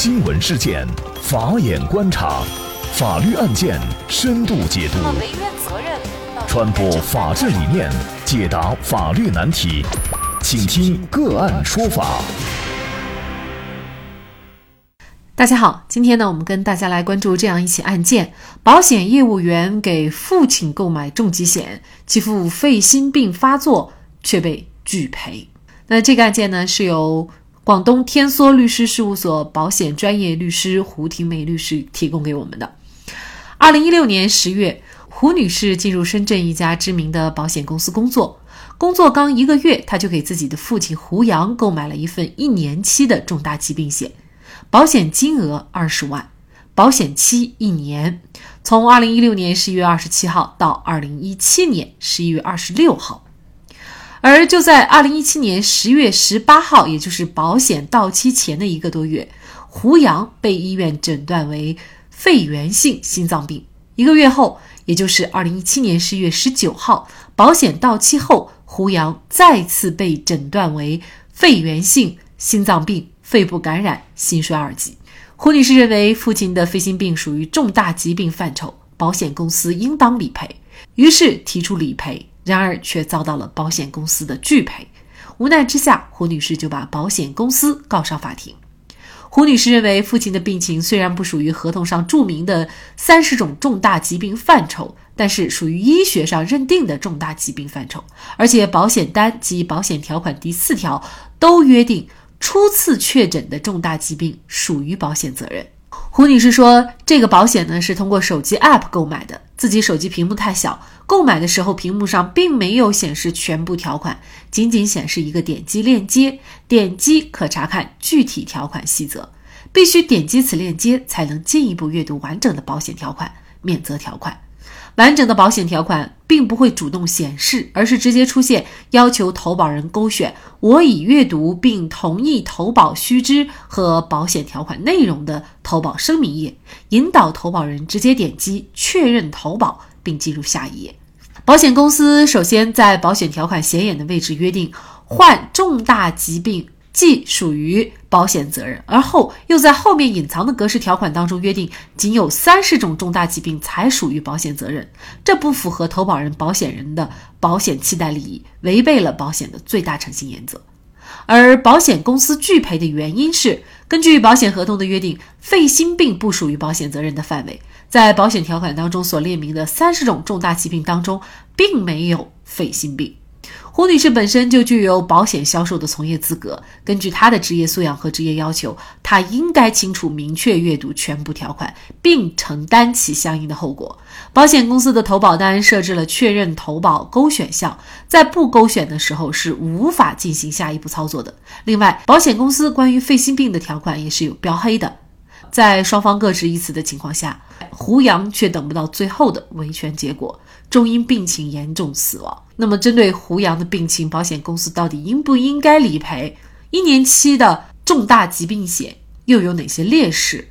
新闻事件，法眼观察，法律案件深度解读，传播法治理念，解答法律难题，请听个案说法。大家好，今天呢，我们跟大家来关注这样一起案件：保险业务员给父亲购买重疾险，其父肺心病发作却被拒赔。那这个案件呢，是由广东天梭律师事务所保险专业律师胡婷梅律师提供给我们的。二零一六年十月，胡女士进入深圳一家知名的保险公司工作，工作刚一个月，她就给自己的父亲胡杨购买了一份一年期的重大疾病险，保险金额二十万，保险期一年，从二零一六年十一月二十七号到二零一七年十一月二十六号。而就在二零一七年十月十八号，也就是保险到期前的一个多月，胡杨被医院诊断为肺源性心脏病。一个月后，也就是二零一七年十月十九号，保险到期后，胡杨再次被诊断为肺源性心脏病、肺部感染、心衰二级。胡女士认为父亲的肺心病属于重大疾病范畴，保险公司应当理赔，于是提出理赔。然而却遭到了保险公司的拒赔，无奈之下，胡女士就把保险公司告上法庭。胡女士认为，父亲的病情虽然不属于合同上注明的三十种重大疾病范畴，但是属于医学上认定的重大疾病范畴，而且保险单及保险条款第四条都约定，初次确诊的重大疾病属于保险责任。胡女士说：“这个保险呢是通过手机 App 购买的，自己手机屏幕太小，购买的时候屏幕上并没有显示全部条款，仅仅显示一个点击链接，点击可查看具体条款细则，必须点击此链接才能进一步阅读完整的保险条款、免责条款。”完整的保险条款并不会主动显示，而是直接出现要求投保人勾选“我已阅读并同意投保须知和保险条款内容”的投保声明页，引导投保人直接点击确认投保并进入下一页。保险公司首先在保险条款显眼的位置约定患重大疾病。既属于保险责任，而后又在后面隐藏的格式条款当中约定，仅有三十种重大疾病才属于保险责任，这不符合投保人、保险人的保险期待利益，违背了保险的最大诚信原则。而保险公司拒赔的原因是，根据保险合同的约定，肺心病不属于保险责任的范围，在保险条款当中所列明的三十种重大疾病当中，并没有肺心病。胡女士本身就具有保险销售的从业资格，根据她的职业素养和职业要求，她应该清楚明确阅读全部条款，并承担起相应的后果。保险公司的投保单设置了确认投保勾选项，在不勾选的时候是无法进行下一步操作的。另外，保险公司关于肺心病的条款也是有标黑的，在双方各执一词的情况下，胡杨却等不到最后的维权结果。终因病情严重死亡。那么，针对胡杨的病情，保险公司到底应不应该理赔？一年期的重大疾病险又有哪些劣势？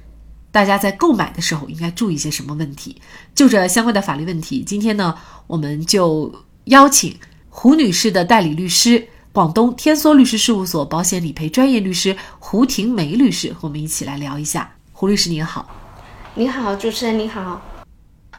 大家在购买的时候应该注意些什么问题？就这相关的法律问题，今天呢，我们就邀请胡女士的代理律师，广东天梭律师事务所保险理赔专业律师胡婷梅律师，和我们一起来聊一下。胡律师您好，你好，主持人你好。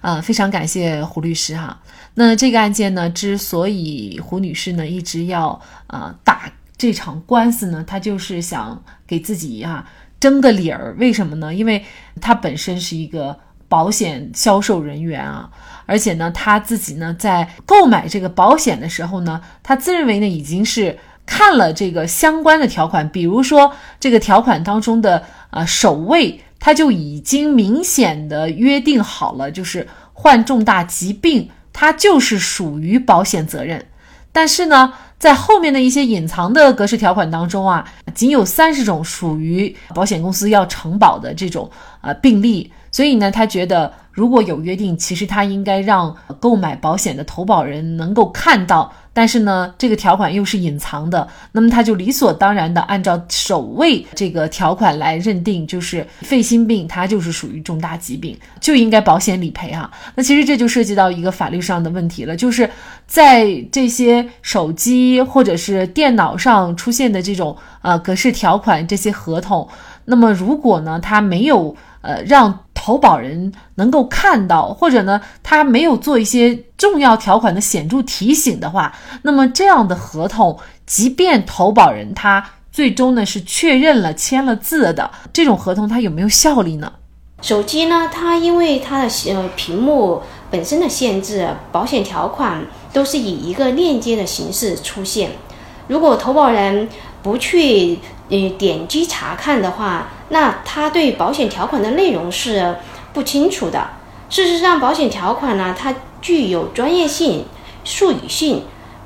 呃，非常感谢胡律师哈。那这个案件呢，之所以胡女士呢一直要啊打这场官司呢，她就是想给自己啊争个理儿。为什么呢？因为她本身是一个保险销售人员啊，而且呢，她自己呢在购买这个保险的时候呢，她自认为呢已经是看了这个相关的条款，比如说这个条款当中的啊首位。他就已经明显的约定好了，就是患重大疾病，它就是属于保险责任。但是呢，在后面的一些隐藏的格式条款当中啊，仅有三十种属于保险公司要承保的这种呃病例。所以呢，他觉得如果有约定，其实他应该让购买保险的投保人能够看到。但是呢，这个条款又是隐藏的，那么他就理所当然的按照首位这个条款来认定，就是肺心病，它就是属于重大疾病，就应该保险理赔啊。那其实这就涉及到一个法律上的问题了，就是在这些手机或者是电脑上出现的这种呃格式条款，这些合同。那么如果呢，他没有呃让投保人能够看到，或者呢，他没有做一些重要条款的显著提醒的话，那么这样的合同，即便投保人他最终呢是确认了签了字的这种合同，它有没有效力呢？手机呢，它因为它的呃屏幕本身的限制，保险条款都是以一个链接的形式出现。如果投保人不去呃点击查看的话，那他对保险条款的内容是不清楚的。事实上，保险条款呢，它具有专业性、术语性，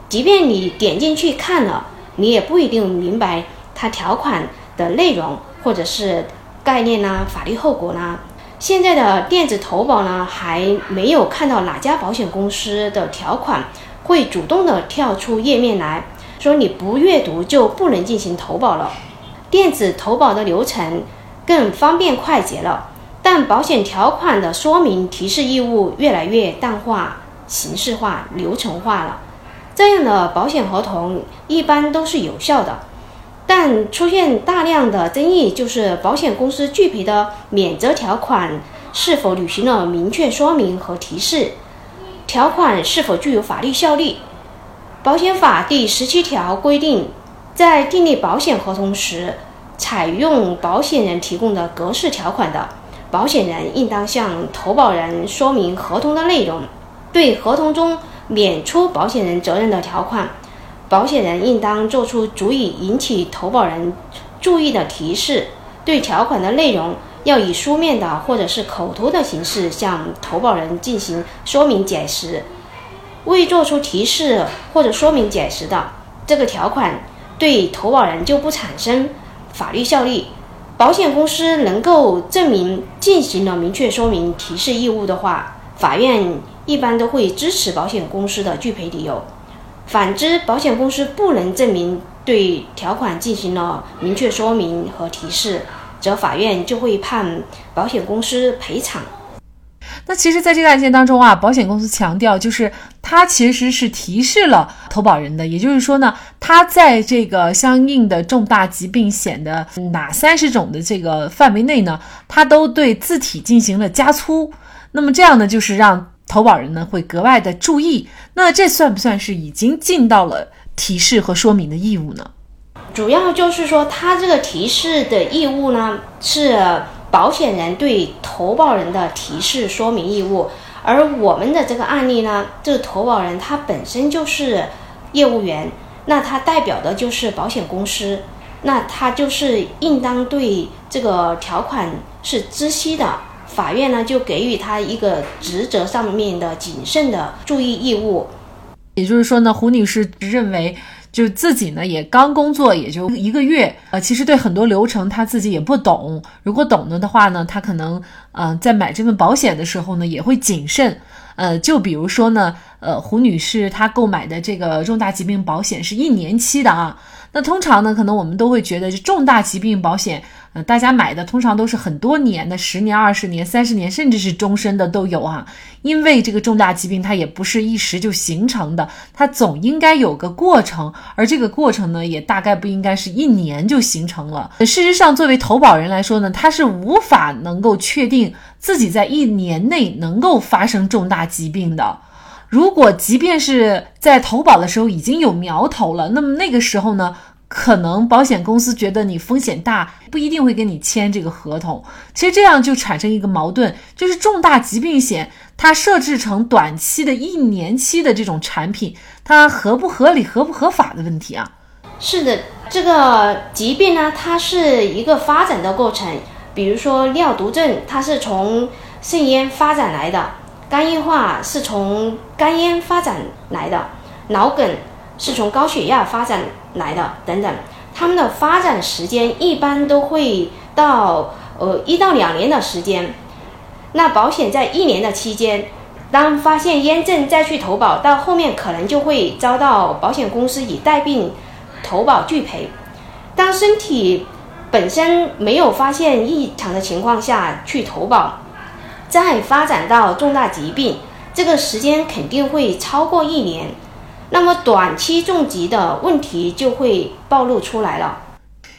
即便你点进去看了，你也不一定明白它条款的内容或者是。概念呢？法律后果呢？现在的电子投保呢，还没有看到哪家保险公司的条款会主动的跳出页面来说你不阅读就不能进行投保了。电子投保的流程更方便快捷了，但保险条款的说明提示义务越来越淡化、形式化、流程化了。这样的保险合同一般都是有效的。但出现大量的争议，就是保险公司拒赔的免责条款是否履行了明确说明和提示，条款是否具有法律效力。保险法第十七条规定，在订立保险合同时，采用保险人提供的格式条款的，保险人应当向投保人说明合同的内容，对合同中免除保险人责任的条款。保险人应当做出足以引起投保人注意的提示，对条款的内容要以书面的或者是口头的形式向投保人进行说明解释。未做出提示或者说明解释的，这个条款对投保人就不产生法律效力。保险公司能够证明进行了明确说明提示义务的话，法院一般都会支持保险公司的拒赔理由。反之，保险公司不能证明对条款进行了明确说明和提示，则法院就会判保险公司赔偿。那其实，在这个案件当中啊，保险公司强调，就是他其实是提示了投保人的，也就是说呢，他在这个相应的重大疾病险的哪三十种的这个范围内呢，他都对字体进行了加粗。那么这样呢，就是让。投保人呢会格外的注意，那这算不算是已经尽到了提示和说明的义务呢？主要就是说，他这个提示的义务呢，是保险人对投保人的提示说明义务，而我们的这个案例呢，这个投保人他本身就是业务员，那他代表的就是保险公司，那他就是应当对这个条款是知悉的。法院呢就给予他一个职责上面的谨慎的注意义务，也就是说呢，胡女士认为就自己呢也刚工作也就一个月，呃，其实对很多流程他自己也不懂，如果懂了的话呢，他可能嗯在买这份保险的时候呢也会谨慎，呃，就比如说呢，呃，胡女士她购买的这个重大疾病保险是一年期的啊。那通常呢，可能我们都会觉得，这重大疾病保险，呃，大家买的通常都是很多年的，十年、二十年、三十年，甚至是终身的都有啊。因为这个重大疾病它也不是一时就形成的，它总应该有个过程，而这个过程呢，也大概不应该是一年就形成了。事实上，作为投保人来说呢，他是无法能够确定自己在一年内能够发生重大疾病的。如果即便是在投保的时候已经有苗头了，那么那个时候呢，可能保险公司觉得你风险大，不一定会跟你签这个合同。其实这样就产生一个矛盾，就是重大疾病险它设置成短期的一年期的这种产品，它合不合理、合不合法的问题啊？是的，这个疾病呢，它是一个发展的过程。比如说尿毒症，它是从肾炎发展来的。肝硬化是从肝炎发展来的，脑梗是从高血压发展来的，等等，它们的发展时间一般都会到呃一到两年的时间。那保险在一年的期间，当发现炎症再去投保，到后面可能就会遭到保险公司以带病投保拒赔。当身体本身没有发现异常的情况下去投保。再发展到重大疾病，这个时间肯定会超过一年，那么短期重疾的问题就会暴露出来了。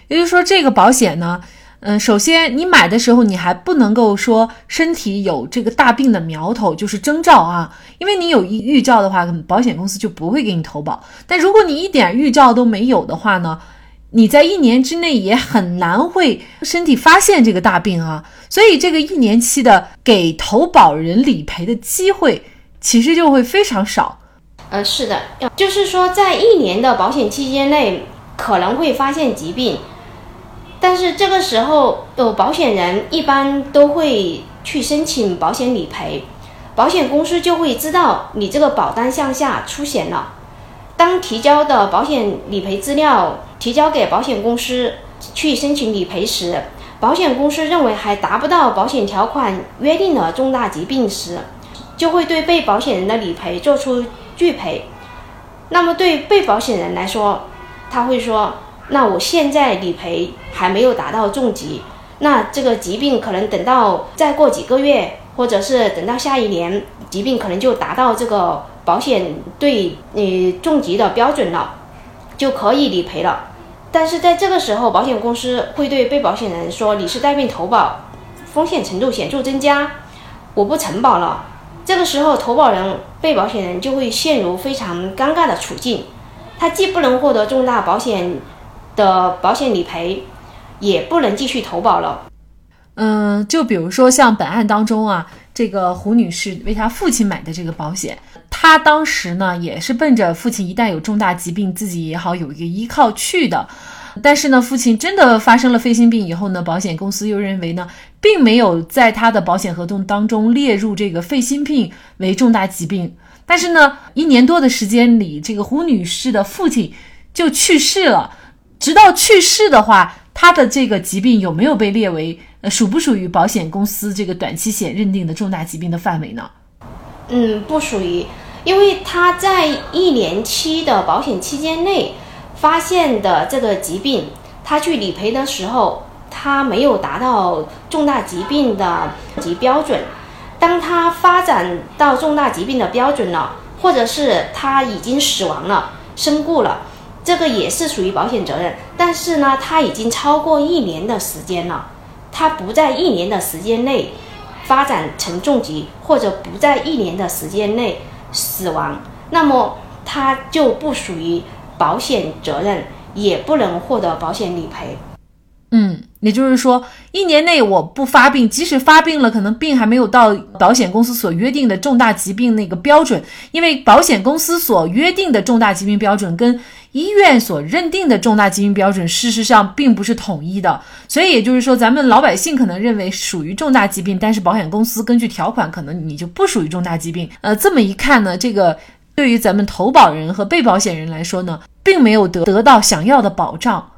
也就是说，这个保险呢，嗯，首先你买的时候你还不能够说身体有这个大病的苗头，就是征兆啊，因为你有预预兆的话，保险公司就不会给你投保。但如果你一点预兆都没有的话呢，你在一年之内也很难会身体发现这个大病啊，所以这个一年期的给投保人理赔的机会其实就会非常少。呃，是的，就是说在一年的保险期间内可能会发现疾病。但是这个时候，呃，保险人一般都会去申请保险理赔，保险公司就会知道你这个保单项下出险了。当提交的保险理赔资料提交给保险公司去申请理赔时，保险公司认为还达不到保险条款约定的重大疾病时，就会对被保险人的理赔做出拒赔。那么对被保险人来说，他会说。那我现在理赔还没有达到重疾，那这个疾病可能等到再过几个月，或者是等到下一年，疾病可能就达到这个保险对你重疾的标准了，就可以理赔了。但是在这个时候，保险公司会对被保险人说：“你是带病投保，风险程度显著增加，我不承保了。”这个时候，投保人、被保险人就会陷入非常尴尬的处境，他既不能获得重大保险。的保险理赔也不能继续投保了。嗯，就比如说像本案当中啊，这个胡女士为她父亲买的这个保险，她当时呢也是奔着父亲一旦有重大疾病，自己也好有一个依靠去的。但是呢，父亲真的发生了肺心病以后呢，保险公司又认为呢，并没有在他的保险合同当中列入这个肺心病为重大疾病。但是呢，一年多的时间里，这个胡女士的父亲就去世了。直到去世的话，他的这个疾病有没有被列为呃属不属于保险公司这个短期险认定的重大疾病的范围呢？嗯，不属于，因为他在一年期的保险期间内发现的这个疾病，他去理赔的时候，他没有达到重大疾病的及标准。当他发展到重大疾病的标准了，或者是他已经死亡了、身故了。这个也是属于保险责任，但是呢，它已经超过一年的时间了，它不在一年的时间内发展成重疾，或者不在一年的时间内死亡，那么它就不属于保险责任，也不能获得保险理赔。嗯。也就是说，一年内我不发病，即使发病了，可能病还没有到保险公司所约定的重大疾病那个标准，因为保险公司所约定的重大疾病标准跟医院所认定的重大疾病标准，事实上并不是统一的。所以也就是说，咱们老百姓可能认为属于重大疾病，但是保险公司根据条款，可能你就不属于重大疾病。呃，这么一看呢，这个对于咱们投保人和被保险人来说呢，并没有得得到想要的保障。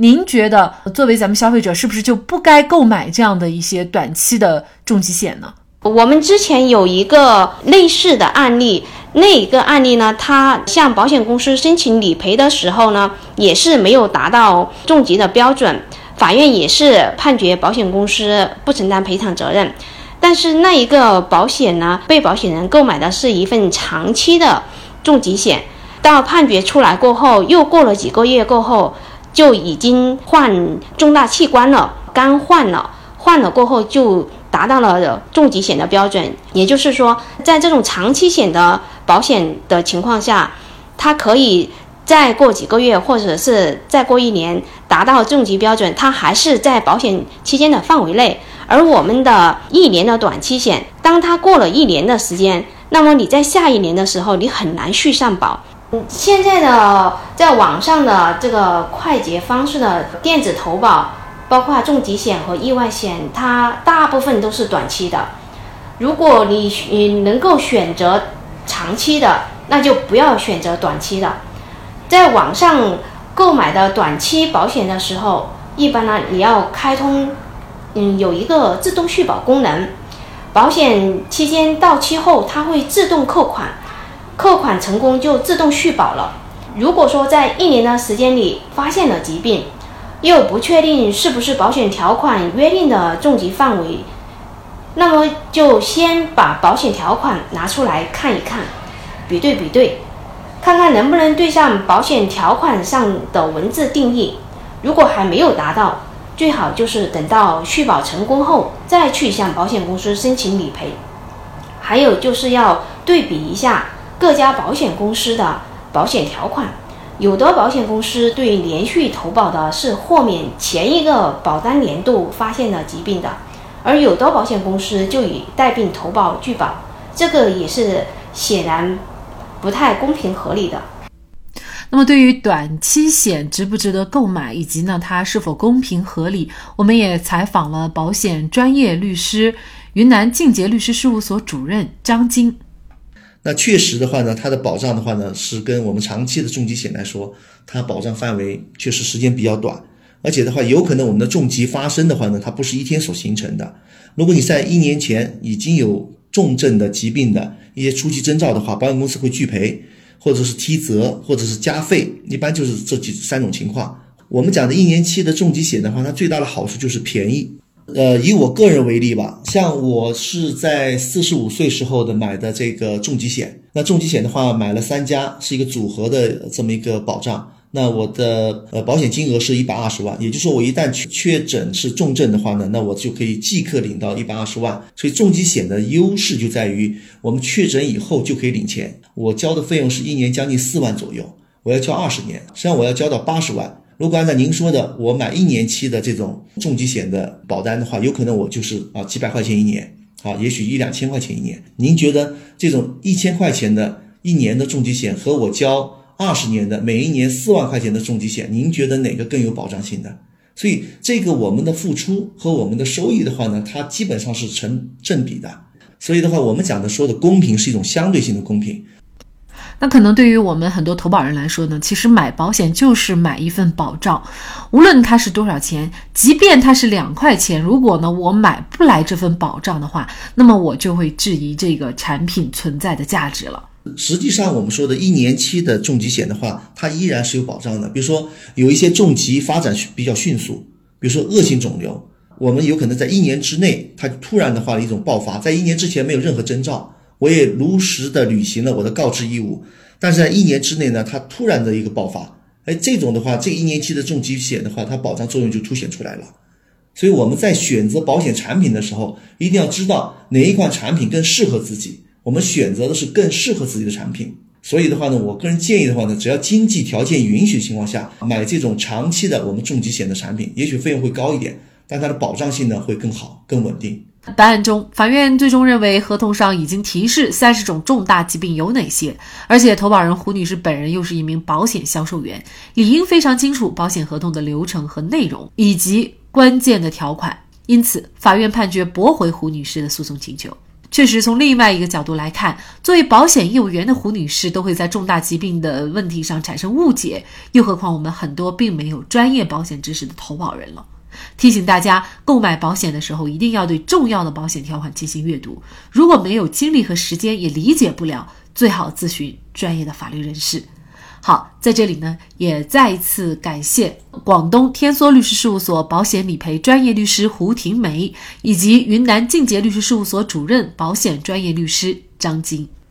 您觉得作为咱们消费者，是不是就不该购买这样的一些短期的重疾险呢？我们之前有一个类似的案例，那一个案例呢，他向保险公司申请理赔的时候呢，也是没有达到重疾的标准，法院也是判决保险公司不承担赔偿责任。但是那一个保险呢，被保险人购买的是一份长期的重疾险，到判决出来过后，又过了几个月过后。就已经换重大器官了，肝换了，换了过后就达到了重疾险的标准。也就是说，在这种长期险的保险的情况下，它可以再过几个月，或者是再过一年达到重疾标准，它还是在保险期间的范围内。而我们的一年的短期险，当它过了一年的时间，那么你在下一年的时候，你很难续上保。现在的在网上的这个快捷方式的电子投保，包括重疾险和意外险，它大部分都是短期的。如果你你能够选择长期的，那就不要选择短期的。在网上购买的短期保险的时候，一般呢你要开通，嗯，有一个自动续保功能，保险期间到期后，它会自动扣款。扣款成功就自动续保了。如果说在一年的时间里发现了疾病，又不确定是不是保险条款约定的重疾范围，那么就先把保险条款拿出来看一看，比对比对，看看能不能对上保险条款上的文字定义。如果还没有达到，最好就是等到续保成功后再去向保险公司申请理赔。还有就是要对比一下各家保险公司的保险条款，有的保险公司对连续投保的是豁免前一个保单年度发现的疾病的，而有的保险公司就以带病投保拒保，这个也是显然不太公平合理的。那么，对于短期险值不值得购买，以及呢它是否公平合理，我们也采访了保险专业律师、云南晋捷律师事务所主任张晶。那确实的话呢，它的保障的话呢，是跟我们长期的重疾险来说，它保障范围确实时间比较短，而且的话，有可能我们的重疾发生的话呢，它不是一天所形成的。如果你在一年前已经有重症的疾病的一些初期征兆的话，保险公司会拒赔。或者是踢责，或者是加费，一般就是这几三种情况。我们讲的一年期的重疾险的话，它最大的好处就是便宜。呃，以我个人为例吧，像我是在四十五岁时候的买的这个重疾险，那重疾险的话买了三家，是一个组合的这么一个保障。那我的呃保险金额是一百二十万，也就是说我一旦确确诊是重症的话呢，那我就可以即刻领到一百二十万。所以重疾险的优势就在于我们确诊以后就可以领钱。我交的费用是一年将近四万左右，我要交二十年，实际上我要交到八十万。如果按照您说的，我买一年期的这种重疾险的保单的话，有可能我就是啊几百块钱一年，啊也许一两千块钱一年。您觉得这种一千块钱的一年的重疾险和我交？二十年的每一年四万块钱的重疾险，您觉得哪个更有保障性的？所以这个我们的付出和我们的收益的话呢，它基本上是成正比的。所以的话，我们讲的说的公平是一种相对性的公平。那可能对于我们很多投保人来说呢，其实买保险就是买一份保障，无论它是多少钱，即便它是两块钱，如果呢我买不来这份保障的话，那么我就会质疑这个产品存在的价值了。实际上，我们说的一年期的重疾险的话，它依然是有保障的。比如说，有一些重疾发展比较迅速，比如说恶性肿瘤，我们有可能在一年之内，它突然的话一种爆发，在一年之前没有任何征兆，我也如实的履行了我的告知义务，但是在一年之内呢，它突然的一个爆发，哎，这种的话，这一年期的重疾险的话，它保障作用就凸显出来了。所以我们在选择保险产品的时候，一定要知道哪一款产品更适合自己。我们选择的是更适合自己的产品，所以的话呢，我个人建议的话呢，只要经济条件允许情况下，买这种长期的我们重疾险的产品，也许费用会高一点，但它的保障性呢会更好、更稳定。答案中，法院最终认为合同上已经提示三十种重大疾病有哪些，而且投保人胡女士本人又是一名保险销售员，理应非常清楚保险合同的流程和内容以及关键的条款，因此法院判决驳回胡女士的诉讼请求。确实，从另外一个角度来看，作为保险业务员的胡女士都会在重大疾病的问题上产生误解，又何况我们很多并没有专业保险知识的投保人了。提醒大家，购买保险的时候一定要对重要的保险条款进行阅读，如果没有精力和时间，也理解不了，最好咨询专业的法律人士。好，在这里呢，也再一次感谢广东天梭律师事务所保险理赔专业律师胡婷梅，以及云南晋捷律师事务所主任保险专业律师张晶。